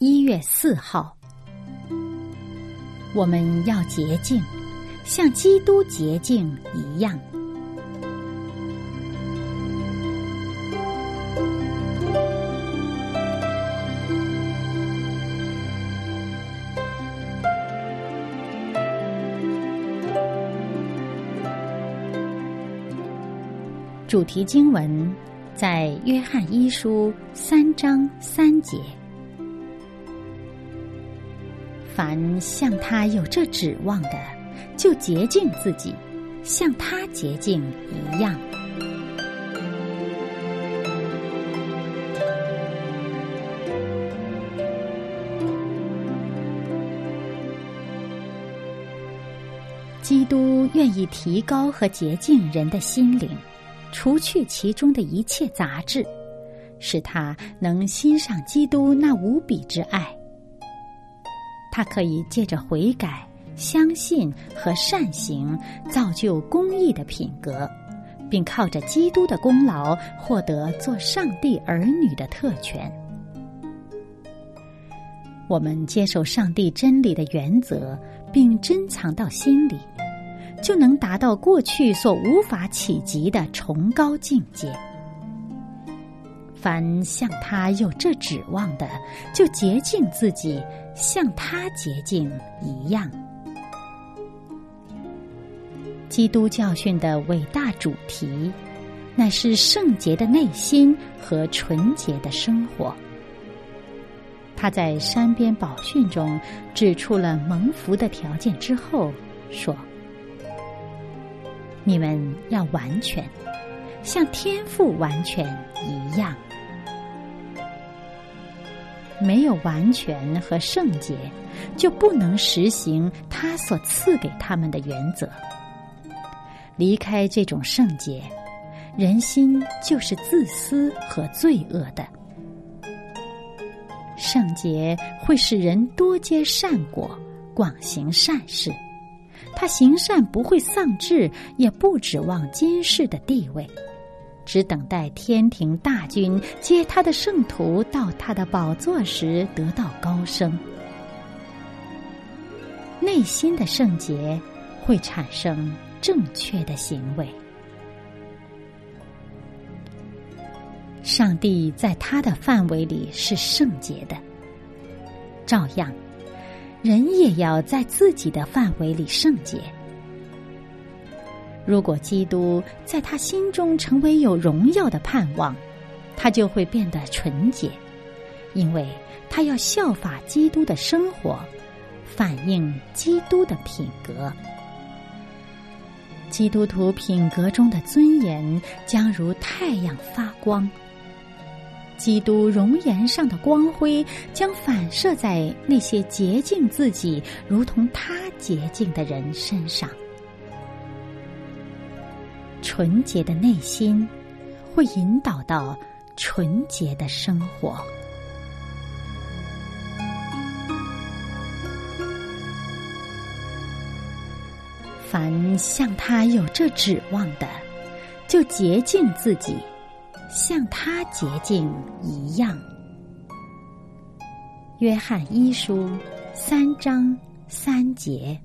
一月四号，我们要洁净，像基督洁净一样。主题经文在约翰一书三章三节。凡像他有这指望的，就洁净自己，像他洁净一样。基督愿意提高和洁净人的心灵。除去其中的一切杂质，使他能欣赏基督那无比之爱。他可以借着悔改、相信和善行，造就公义的品格，并靠着基督的功劳，获得做上帝儿女的特权。我们接受上帝真理的原则，并珍藏到心里。就能达到过去所无法企及的崇高境界。凡向他有这指望的，就洁净自己，像他洁净一样。基督教训的伟大主题，乃是圣洁的内心和纯洁的生活。他在山边宝训中指出了蒙福的条件之后，说。你们要完全，像天赋完全一样一样。没有完全和圣洁，就不能实行他所赐给他们的原则。离开这种圣洁，人心就是自私和罪恶的。圣洁会使人多结善果，广行善事。他行善不会丧志，也不指望今世的地位，只等待天庭大军接他的圣徒到他的宝座时得到高升。内心的圣洁会产生正确的行为。上帝在他的范围里是圣洁的，照样。人也要在自己的范围里圣洁。如果基督在他心中成为有荣耀的盼望，他就会变得纯洁，因为他要效法基督的生活，反映基督的品格。基督徒品格中的尊严将如太阳发光。基督容颜上的光辉将反射在那些洁净自己如同他洁净的人身上。纯洁的内心会引导到纯洁的生活。凡向他有这指望的，就洁净自己。像他洁净一样，约翰一书三章三节。